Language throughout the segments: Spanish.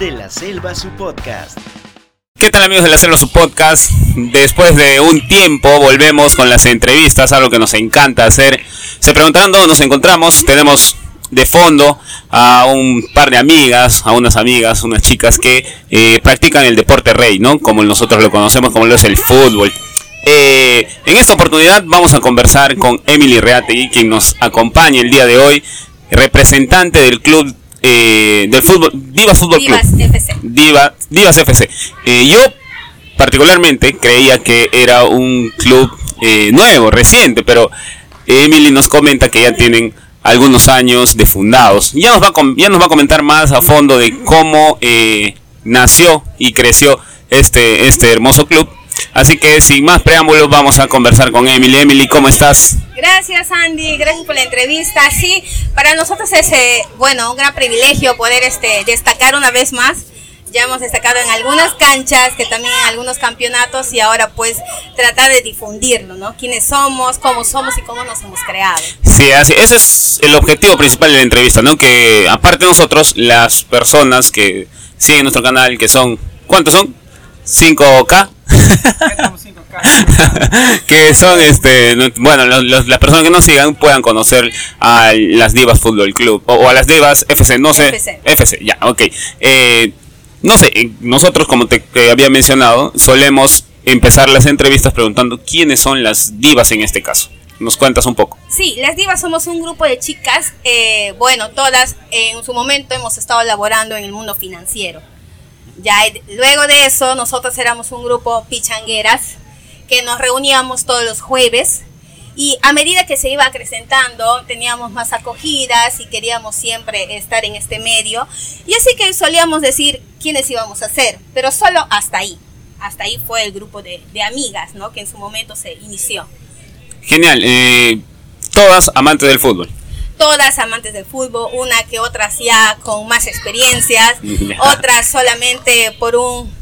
de la Selva, su podcast. ¿Qué tal amigos de la Selva, su podcast? Después de un tiempo volvemos con las entrevistas, algo que nos encanta hacer. Se preguntarán dónde nos encontramos. Tenemos de fondo a un par de amigas, a unas amigas, unas chicas que eh, practican el deporte rey, ¿no? Como nosotros lo conocemos, como lo es el fútbol. Eh, en esta oportunidad vamos a conversar con Emily Reategui, quien nos acompaña el día de hoy, representante del club eh, del fútbol, Divas Fútbol Divas Club. FC. Diva- Divas FC. Eh, yo particularmente creía que era un club eh, nuevo, reciente, pero Emily nos comenta que ya tienen algunos años de fundados. Ya nos va a, ya nos va a comentar más a fondo de cómo eh, nació y creció este, este hermoso club. Así que sin más preámbulos vamos a conversar con Emily. Emily, ¿cómo estás? Gracias Andy, gracias por la entrevista. Sí, para nosotros es eh, bueno un gran privilegio poder este destacar una vez más. Ya hemos destacado en algunas canchas, que también en algunos campeonatos y ahora pues tratar de difundirlo, ¿no? Quiénes somos, cómo somos y cómo nos hemos creado. Sí, así, ese es el objetivo principal de la entrevista, ¿no? Que aparte de nosotros, las personas que siguen nuestro canal, que son, ¿cuántos son? 5K. que son, este, no- bueno, los- los- las personas que nos sigan puedan conocer a las Divas Fútbol Club o, o a las Divas FC, no sé. FC. FC, ya, ok. Eh, no sé, eh, nosotros, como te, te había mencionado, solemos empezar las entrevistas preguntando quiénes son las divas en este caso. ¿Nos cuentas un poco? Sí, las divas somos un grupo de chicas, eh, bueno, todas en su momento hemos estado laborando en el mundo financiero. Ya eh, luego de eso, nosotros éramos un grupo pichangueras que nos reuníamos todos los jueves y a medida que se iba acrecentando, teníamos más acogidas y queríamos siempre estar en este medio. Y así que solíamos decir quiénes íbamos a hacer, pero solo hasta ahí. Hasta ahí fue el grupo de, de amigas, ¿no? Que en su momento se inició. Genial. eh, todas amantes del fútbol. todas amantes del fútbol, una que otras ya con más experiencias, otras solamente por un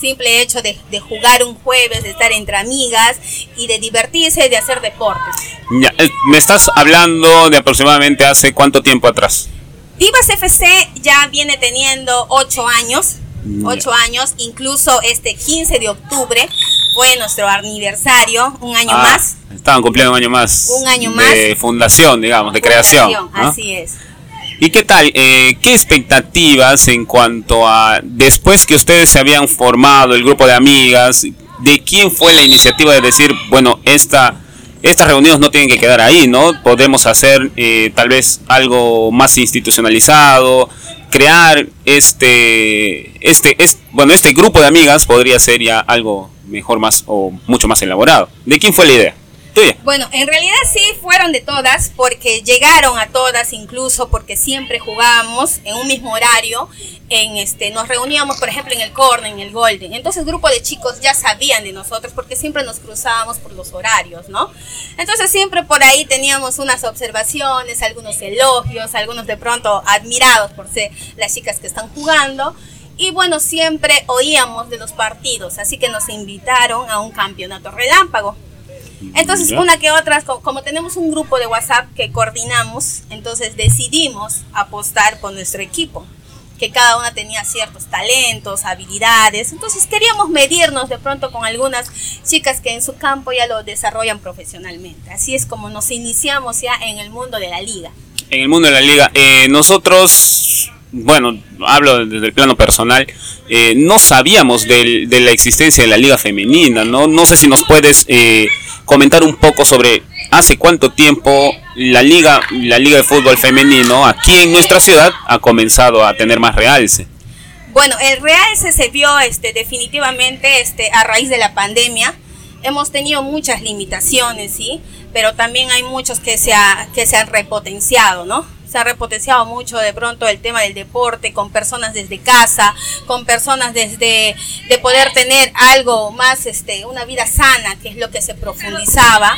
simple hecho de, de jugar un jueves, de estar entre amigas y de divertirse de hacer deportes. Ya, eh, me estás hablando de aproximadamente hace cuánto tiempo atrás. Divas FC ya viene teniendo ocho años, Ya. ocho años, incluso este 15 de octubre fue nuestro aniversario, un año Ah, más. Estaban cumpliendo un año más. Un año De más. fundación, digamos, de creación. Así es. ¿Y qué tal? Eh, ¿Qué expectativas en cuanto a después que ustedes se habían formado, el grupo de amigas, de quién fue la iniciativa de decir, bueno, esta, estas reuniones no tienen que quedar ahí, ¿no? Podemos hacer eh, tal vez algo más institucionalizado, crear este, este, es, bueno, este grupo de amigas podría ser ya algo mejor más o mucho más elaborado. ¿De quién fue la idea? Bueno, en realidad sí fueron de todas, porque llegaron a todas, incluso porque siempre jugábamos en un mismo horario. En este, nos reuníamos, por ejemplo, en el corner, en el golden. Entonces, el grupo de chicos ya sabían de nosotros porque siempre nos cruzábamos por los horarios, ¿no? Entonces, siempre por ahí teníamos unas observaciones, algunos elogios, algunos de pronto admirados por ser las chicas que están jugando. Y bueno, siempre oíamos de los partidos, así que nos invitaron a un campeonato relámpago. Entonces, una que otras, co- como tenemos un grupo de WhatsApp que coordinamos, entonces decidimos apostar por nuestro equipo, que cada una tenía ciertos talentos, habilidades. Entonces, queríamos medirnos de pronto con algunas chicas que en su campo ya lo desarrollan profesionalmente. Así es como nos iniciamos ya en el mundo de la liga. en el mundo de la liga. Eh, nosotros, bueno, hablo desde el plano personal, eh, no sabíamos del- de la existencia de la liga femenina, ¿no? No sé si nos puedes eh, comentar un poco sobre hace cuánto tiempo la liga, la liga de fútbol femenino aquí en nuestra ciudad ha comenzado a tener más realce. Bueno, el realce se vio este, definitivamente este, a raíz de la pandemia. Hemos tenido muchas limitaciones, ¿sí? Pero también hay muchos que se, ha- que se han repotenciado, ¿no? Se ha repotenciado mucho de pronto el tema del deporte con personas desde casa, con personas desde de poder tener algo más, este, una vida sana, que es lo que se profundizaba.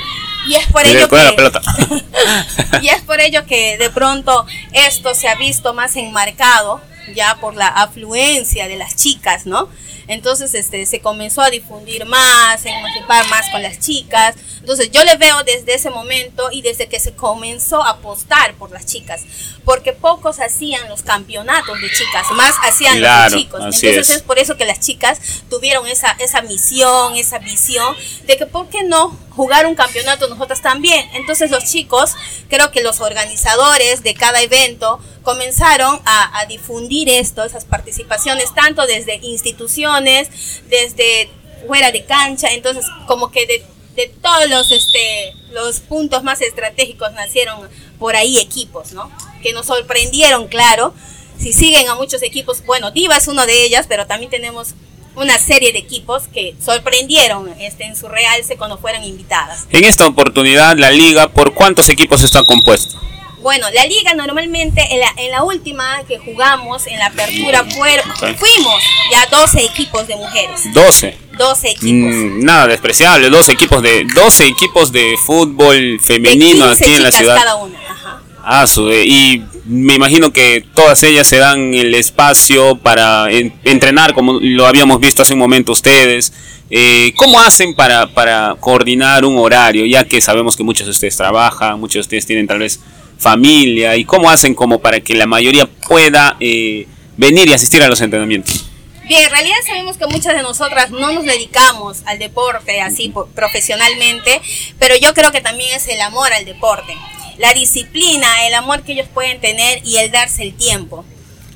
Y es por ello que, y es por ello que de pronto esto se ha visto más enmarcado ya por la afluencia de las chicas, ¿no? Entonces este, se comenzó a difundir más, a emancipar más con las chicas. Entonces yo le veo desde ese momento y desde que se comenzó a apostar por las chicas, porque pocos hacían los campeonatos de chicas, más hacían Claro, los chicos. así Entonces es. es por eso que las chicas tuvieron esa, esa misión, esa visión de que por qué no jugar un campeonato nosotras también. Entonces los chicos, creo que los organizadores de cada evento comenzaron a, a difundir esto, esas participaciones, tanto desde instituciones, desde fuera de cancha, entonces como que de, de todos los, este, los puntos más estratégicos nacieron por ahí equipos, ¿no? Que nos sorprendieron, claro. Si siguen a muchos equipos, bueno, Diva es uno de ellas, pero también tenemos una serie de equipos que sorprendieron este, en su realce cuando fueron invitadas. En esta oportunidad, la liga, ¿por cuántos equipos está compuesto? Bueno, la liga normalmente en la, en la última que jugamos, en la apertura, fuimos ya 12 equipos de mujeres. 12. 12 equipos. Mm, nada despreciable, 12 equipos de 12 equipos de fútbol de femenino 15 aquí en la ciudad. cada una. Ajá. Ah, su- eh, y me imagino que todas ellas se dan el espacio para en- entrenar, como lo habíamos visto hace un momento ustedes. Eh, ¿Cómo hacen para, para coordinar un horario? Ya que sabemos que muchos de ustedes trabajan, muchos de ustedes tienen tal vez familia. ¿Y cómo hacen como para que la mayoría pueda eh, venir y asistir a los entrenamientos? Bien, en realidad sabemos que muchas de nosotras no nos dedicamos al deporte así profesionalmente, pero yo creo que también es el amor al deporte, la disciplina, el amor que ellos pueden tener y el darse el tiempo.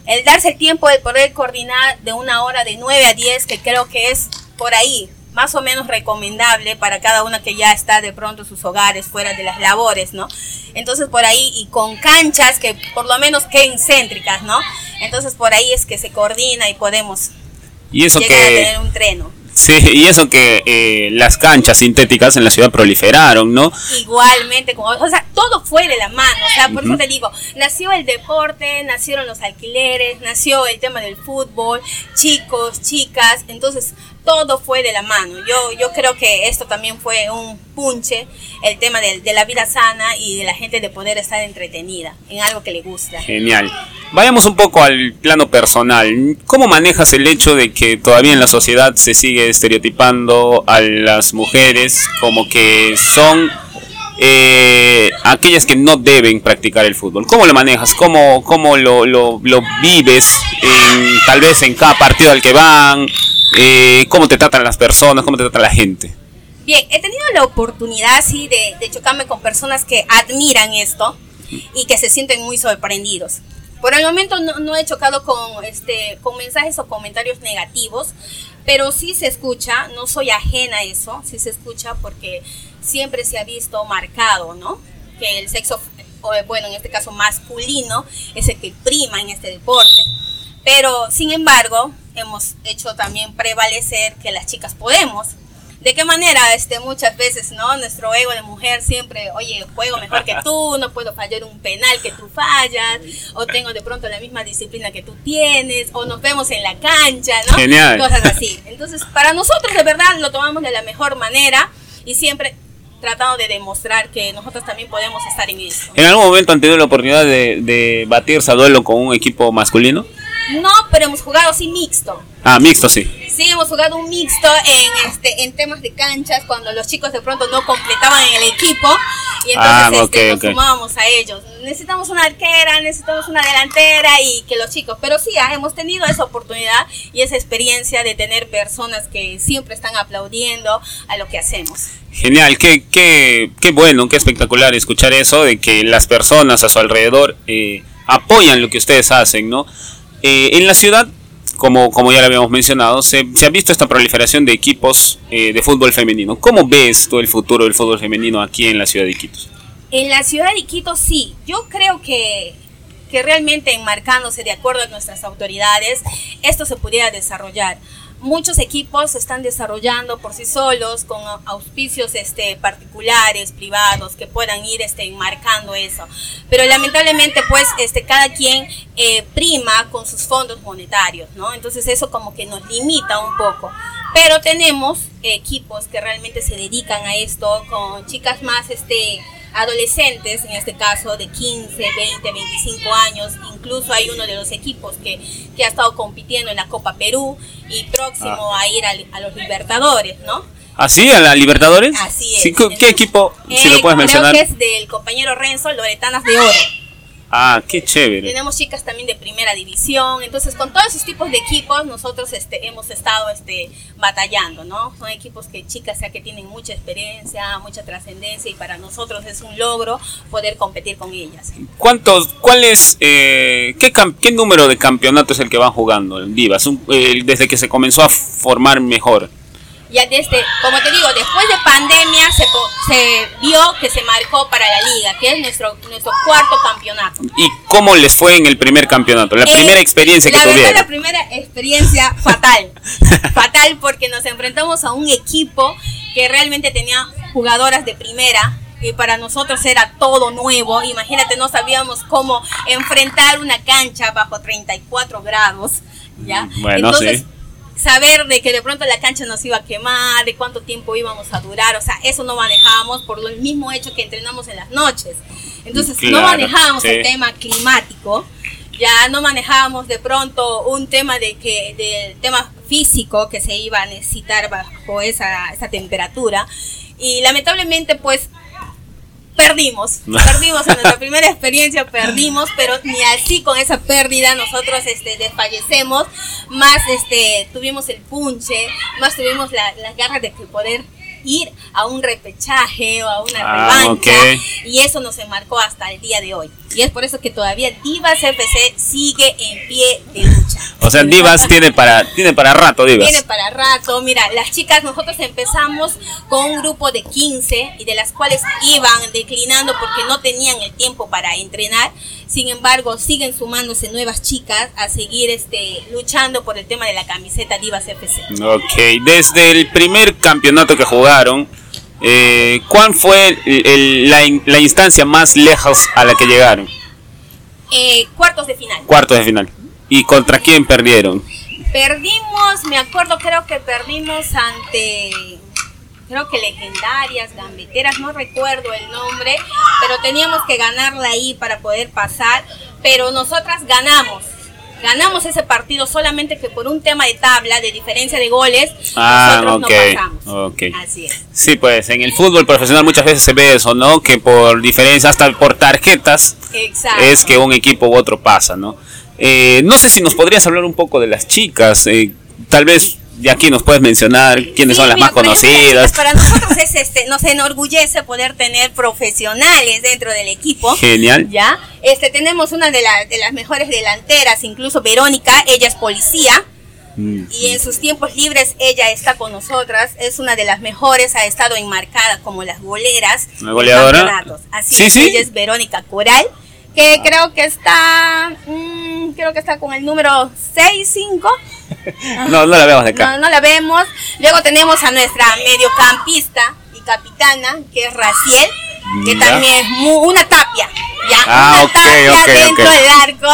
El darse el tiempo de poder coordinar de una hora de 9 a 10, que creo que es por ahí más o menos recomendable para cada una que ya está de pronto en sus hogares, fuera de las labores, ¿no? Entonces por ahí y con canchas que por lo menos queden céntricas, ¿no? Entonces por ahí es que se coordina y podemos Y eso llegar a que... tener un treno. Sí, y eso que eh, las canchas sintéticas en la ciudad proliferaron, ¿no? Igualmente, como, o sea, todo fue de la mano, o sea, por eso te digo, nació el deporte, nacieron los alquileres, nació el tema del fútbol, chicos, chicas, entonces todo fue de la mano. Yo, yo creo que esto también fue un punche, el tema de, de la vida sana y de la gente de poder estar entretenida en algo que le gusta. Genial. Vayamos un poco al plano personal. ¿Cómo manejas el hecho de que todavía en la sociedad se sigue estereotipando a las mujeres como que son eh, aquellas que no deben practicar el fútbol? ¿Cómo lo manejas? ¿Cómo, cómo lo, lo- lo vives en, tal vez en cada partido al que van? Eh, ¿Cómo te tratan las personas? ¿Cómo te trata la gente? Bien, he tenido la oportunidad, sí, de, de chocarme con personas que admiran esto y que se sienten muy sorprendidos. Por el momento no, no he chocado con, este, con mensajes o comentarios negativos, pero sí se escucha, no soy ajena a eso, sí se escucha porque siempre se ha visto marcado, ¿no? Que el sexo, bueno, en este caso masculino, es el que prima en este deporte. Pero, sin embargo, hemos hecho también prevalecer que las chicas podemos. ¿De qué manera? Este, muchas veces, ¿no? Nuestro ego de mujer siempre, oye, juego mejor que tú, no puedo fallar un penal que tú fallas, o tengo de pronto la misma disciplina que tú tienes, o nos vemos en la cancha, ¿no? Genial. Cosas así. Entonces, para nosotros de verdad lo tomamos de la mejor manera y siempre tratando de demostrar que nosotros también podemos estar en eso. ¿En algún momento han tenido la oportunidad de, de batirse a duelo con un equipo masculino? No, pero hemos jugado así mixto. Ah, mixto sí. Sí, hemos jugado un mixto en este en temas de canchas cuando los chicos de pronto no completaban el equipo y entonces Ah, este, ok, nos ok. sumábamos a ellos. Necesitamos una arquera, necesitamos una delantera y que los chicos, pero sí, ah, hemos tenido esa oportunidad y esa experiencia de tener personas que siempre están aplaudiendo a lo que hacemos. Genial, qué, qué, qué bueno, qué espectacular escuchar eso de que las personas a su alrededor eh, apoyan lo que ustedes hacen, ¿no? Eh, en la ciudad, como, como ya lo habíamos mencionado, se, ha visto esta proliferación de equipos eh, de fútbol femenino. ¿Cómo ves tú el futuro del fútbol femenino aquí en la ciudad de Iquitos? En la ciudad de Quito sí, yo creo que, que realmente enmarcándose de acuerdo a nuestras autoridades, esto se pudiera desarrollar. Muchos equipos se están desarrollando por sí solos con au- auspicios este, particulares, privados, que puedan ir este, enmarcando eso. Pero lamentablemente pues este, cada quien eh, prima con sus fondos monetarios, ¿no? Entonces eso como que nos limita un poco. Pero tenemos equipos que realmente se dedican a esto con chicas más este, adolescentes, en este caso de 15, 20, 25 años, incluso hay uno de los equipos que, que ha estado compitiendo en la Copa Perú y próximo Ah. a ir al- a, los Libertadores, ¿no? ¿Así? ¿A la Libertadores? Así es. Sí, ¿qué- ¿Qué Entonces, equipo, si Eh, lo puedes mencionar? Creo que es del compañero Renzo, Loretanas de Oro. Ah, qué chévere. Tenemos chicas también de primera división, entonces con todos esos tipos de equipos nosotros este, hemos estado este, batallando, ¿no? Son equipos que chicas ya que tienen mucha experiencia, mucha trascendencia y para nosotros es un logro poder competir con ellas. ¿Cuántos, cuál es, eh, qué, qué número de campeonato es el que van jugando en Divas? Un- eh, desde que se comenzó a formar mejor. Ya desde, como te digo, después de pandemia se, se vio que se marcó para la liga, que es nuestro, nuestro cuarto campeonato. ¿Y cómo les fue en el primer campeonato? La Eh, primera experiencia que la verdad, tuvieron. la primera experiencia fatal. fatal porque nos enfrentamos a un equipo que realmente tenía jugadoras de primera. Y para nosotros era todo nuevo. Imagínate, no sabíamos cómo enfrentar una cancha bajo 34 grados. ¿ya? Bueno, Entonces, sí. Saber de que de pronto la cancha nos iba a quemar, de cuánto tiempo íbamos a durar, o sea, eso no manejábamos por el mismo hecho que entrenamos en las noches. Entonces, no manejábamos sí. el tema climático, ya no manejábamos de pronto un tema de que del tema físico que se iba a necesitar bajo esa, esa temperatura y lamentablemente pues perdimos, perdimos en nuestra primera experiencia, perdimos, pero ni así con esa pérdida nosotros este, desfallecemos, más este, tuvimos el punche, más tuvimos la- las ganas de que poder ir a un repechaje o a una Ah, revancha y eso nos enmarcó hasta el día de hoy. Y es por eso que todavía Divas FC sigue en pie de. O sea, Divas tiene para, tiene para rato, Divas. Tiene para rato. Mira, las chicas, nosotros empezamos con un grupo de 15 y de las cuales iban declinando porque no tenían el tiempo para entrenar. Sin embargo, siguen sumándose nuevas chicas a seguir este, luchando por el tema de la camiseta Divas FC. Ok, desde el primer campeonato que jugaron, eh, ¿cuál fue el- el- la, la instancia más lejos a la que llegaron? Eh, cuartos de final. Cuartos de final. ¿Y contra quién perdieron? Perdimos, me acuerdo, creo que perdimos ante, creo que legendarias, gambeteras, no recuerdo el nombre, pero teníamos que ganarla ahí para poder pasar, pero nosotras ganamos. Ganamos ese partido solamente que por un tema de tabla, de diferencia de goles, Ah, nosotros no pasamos. ok. Así es. Sí, pues en el fútbol profesional muchas veces se ve eso, ¿no? Que por diferencia, hasta por tarjetas, Exacto. es que un equipo u otro pasa, ¿no? Eh, no sé si nos podrías hablar un poco de las chicas, eh, tal vez de aquí nos puedes mencionar quiénes Sí, son las mira, más conocidas. Para nosotros es este, nos enorgullece poder tener profesionales dentro del equipo. Genial. Ya, este tenemos una de, la- de las mejores delanteras, incluso Verónica, ella es policía Mm. y en sus tiempos libres ella está con nosotras, es una de las mejores, ha estado enmarcada como las goleras. ¿Una de goleadora? Así Sí, es, sí. ella es Verónica Coral, que creo que está, mm, creo que está con el número 6, 5. No, no la vemos de acá. No, no la vemos. Luego tenemos a nuestra mediocampista y capitana, que es Raciel, que Ya. también es una tapia. ¿ya? Ah, una tapia dentro del arco.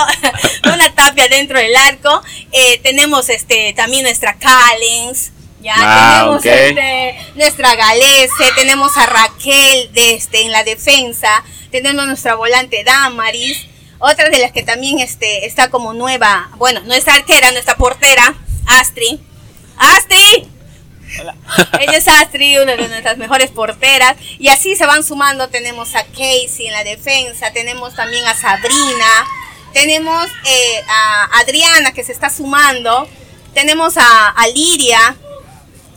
una tapia dentro del arco. Eh, tenemos este también nuestra Callens. Ya Ah, tenemos este, nuestra Galese, tenemos a Raquel de este, en la defensa, tenemos nuestra volante Damaris, otra de las que también este, está como nueva, bueno, nuestra arquera, nuestra portera, Astri. ¡Astri! Ella es Astri, una de nuestras mejores porteras. Y así se van sumando. Tenemos a Casey en la defensa. Tenemos también a Sabrina. Tenemos eh, a Adriana que se está sumando. Tenemos a, a Liria.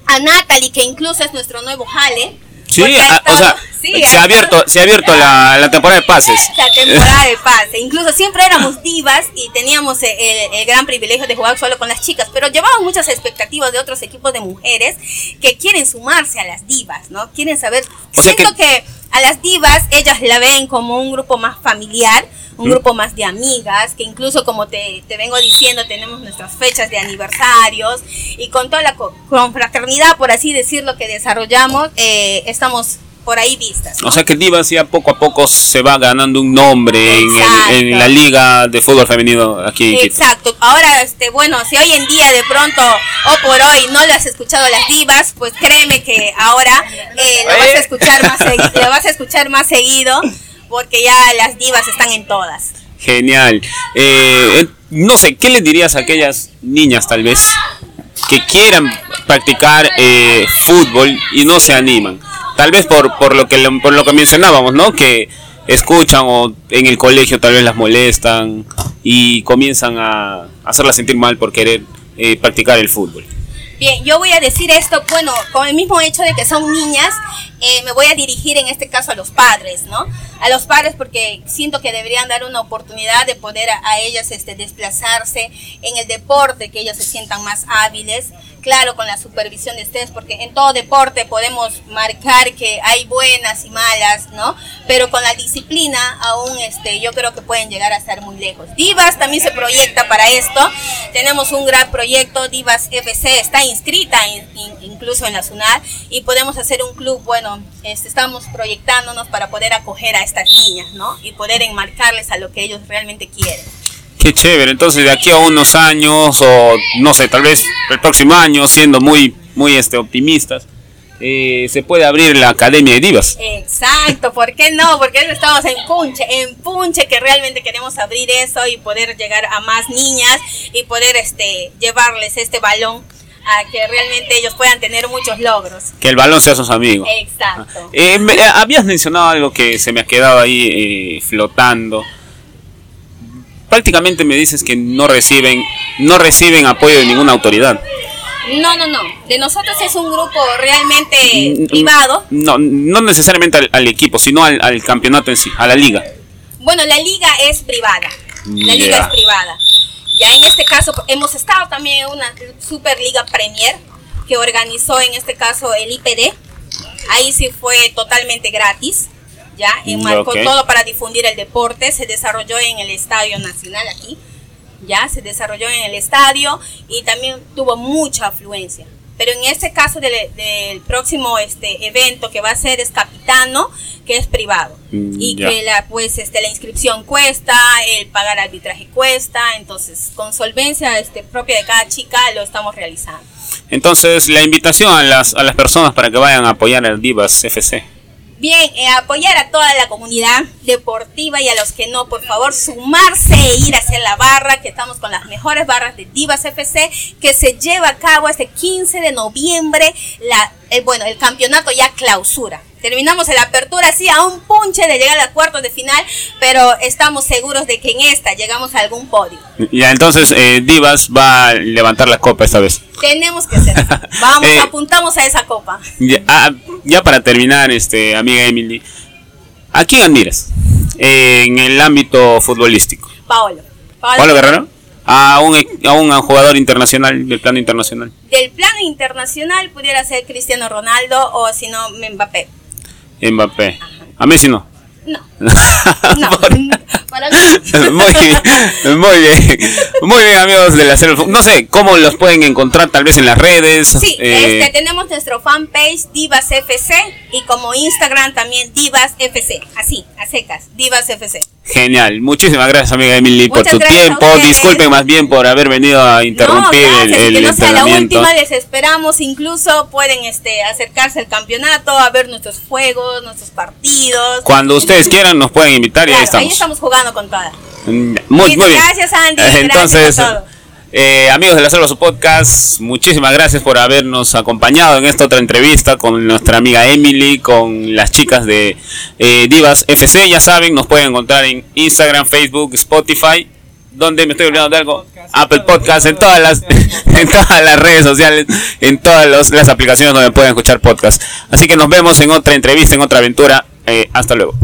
A Natalie, que incluso es nuestro nuevo jale. Sí, ah, o sea, sí, se ha abierto, se ha abierto la, la temporada de pases. la temporada de pase. Incluso siempre éramos divas y teníamos el, el gran privilegio de jugar solo con las chicas, pero llevamos muchas expectativas de otros equipos de mujeres que quieren sumarse a las divas, ¿no? Quieren saber. O sea Siento que... a las divas ellas la ven como un grupo más familiar, un grupo más de amigas, que incluso como te, te vengo diciendo, tenemos nuestras fechas de aniversarios y con toda la co- confraternidad, por así decirlo, que desarrollamos, eh, estamos por ahí vistas. ¿no? O sea que Divas ya poco a poco se va ganando un nombre en, el- en Exacto. la liga de fútbol femenino aquí en Quito. Exacto. Ahora, este, bueno, si hoy en día de pronto o por hoy no le has escuchado a las divas, pues créeme que ahora eh, lo vas a escuchar más segui- lo vas a escuchar más seguido, porque ya las divas están en todas. Genial. Eh, eh, no sé, ¿qué les dirías a aquellas niñas tal vez que quieran practicar eh, fútbol y no se animan? Tal vez por, por, lo que, por lo que mencionábamos, ¿no? Que escuchan o en el colegio tal vez las molestan y comienzan a hacerlas sentir mal por querer eh, practicar el fútbol. Bien, yo voy a decir esto, bueno, con el mismo hecho de que son niñas, eh, me voy a dirigir en este caso a los padres, ¿no? A los padres porque siento que deberían dar una oportunidad de poder a, a ellas este, desplazarse en el deporte, que ellas se sientan más hábiles, claro, con la supervisión de ustedes, porque en todo deporte podemos marcar que hay buenas y malas, ¿no? Pero con la disciplina aún este, yo creo que pueden llegar a estar muy lejos. Divas también se proyecta para esto, tenemos un gran proyecto, Divas FC está inscrita in- in- incluso en la SUNAT y podemos hacer un club, bueno, este, estamos proyectándonos para poder acoger a estas niñas, ¿no? Y poder enmarcarles a lo que ellos realmente quieren. Qué chévere, entonces de aquí a unos años o no sé, tal vez el próximo año, siendo muy, muy este, optimistas, eh, se puede abrir la Academia de Divas. Exacto, ¿por qué no? Porque estamos en punche, en punche que realmente queremos abrir eso y poder llegar a más niñas y poder este llevarles este balón a que realmente ellos puedan tener muchos logros. Que el balón sea sus amigos. Exacto. Eh, me- eh, habías mencionado algo que se me ha quedado ahí eh, flotando. Prácticamente me dices que no reciben, no reciben apoyo de ninguna autoridad. No, no, no. De nosotros es un grupo realmente Mm, privado. No, no necesariamente al, al equipo, sino al, al campeonato en sí, a la liga. Bueno, la liga es privada. La liga es privada. Ya en este caso hemos estado también en una Superliga Premier que organizó en este caso el IPD. Ahí sí fue totalmente gratis. Ya, enmarcó Ok. todo para difundir el deporte. Se desarrolló en el Estadio Nacional aquí. Ya, se desarrolló en el estadio y también tuvo mucha afluencia. Pero en este caso del, del próximo este evento que va a ser es Capitano, que es privado. Mm, y que la pues este la inscripción cuesta, el pagar arbitraje cuesta, entonces con solvencia este propia de cada chica lo estamos realizando. Entonces, la invitación a las, a las personas para que vayan a apoyar al Divas FC. Bien, eh, apoyar a toda la comunidad deportiva y a los que no, por favor, sumarse e ir hacia la barra, que estamos con las mejores barras de Divas FC, que se lleva a cabo este 15 de noviembre, la, eh, bueno, el campeonato ya clausura. Terminamos la apertura así a un punche de llegar a cuartos de final, pero estamos seguros de que en esta llegamos a algún podio. Ya, entonces eh, Divas va a levantar la copa esta vez. Tenemos que hacer. Vamos, Eh, apuntamos a esa copa. Ya, ah, ya para terminar, este, amiga Emily, ¿a quién admiras en el ámbito futbolístico? Paolo. Paolo. ¿Pablo Guerrero? A un, a un jugador internacional, del plano internacional. Del plano internacional pudiera ser Cristiano Ronaldo o si no Mbappé. Mbappé. A Messi no. No. No. Para mí. muy bien, muy bien, muy bien amigos de la Selva. No sé cómo los pueden encontrar, tal vez en las redes. Sí, eh, este, tenemos nuestro fanpage Divas FC y como Instagram también Divas FC. Así, a secas, Divas FC. Genial, muchísimas gracias amiga Emily por tu a tiempo. Disculpen más bien por haber venido a interrumpir no, el, gracias, el que no sea la última, les esperamos. Incluso pueden este, acercarse al campeonato, a ver nuestros juegos, nuestros partidos. Cuando ustedes quieran nos pueden invitar y ahí estamos. ahí estamos jugando con todas. Mm, Muy, muy bien. Gracias, Andy. Eh, Gracias Entonces, por todo. Eh, amigos de la Selva su podcast, muchísimas gracias por habernos acompañado en esta otra entrevista con nuestra amiga Emily, con las chicas de eh, Divas FC. Ya saben, nos pueden encontrar en Instagram, Facebook, Spotify. donde me estoy olvidando de algo? Apple Podcast, en todas las, en todas las redes sociales, en todas las aplicaciones donde pueden escuchar podcast. Así que nos vemos en otra entrevista, en otra aventura. Eh, hasta luego.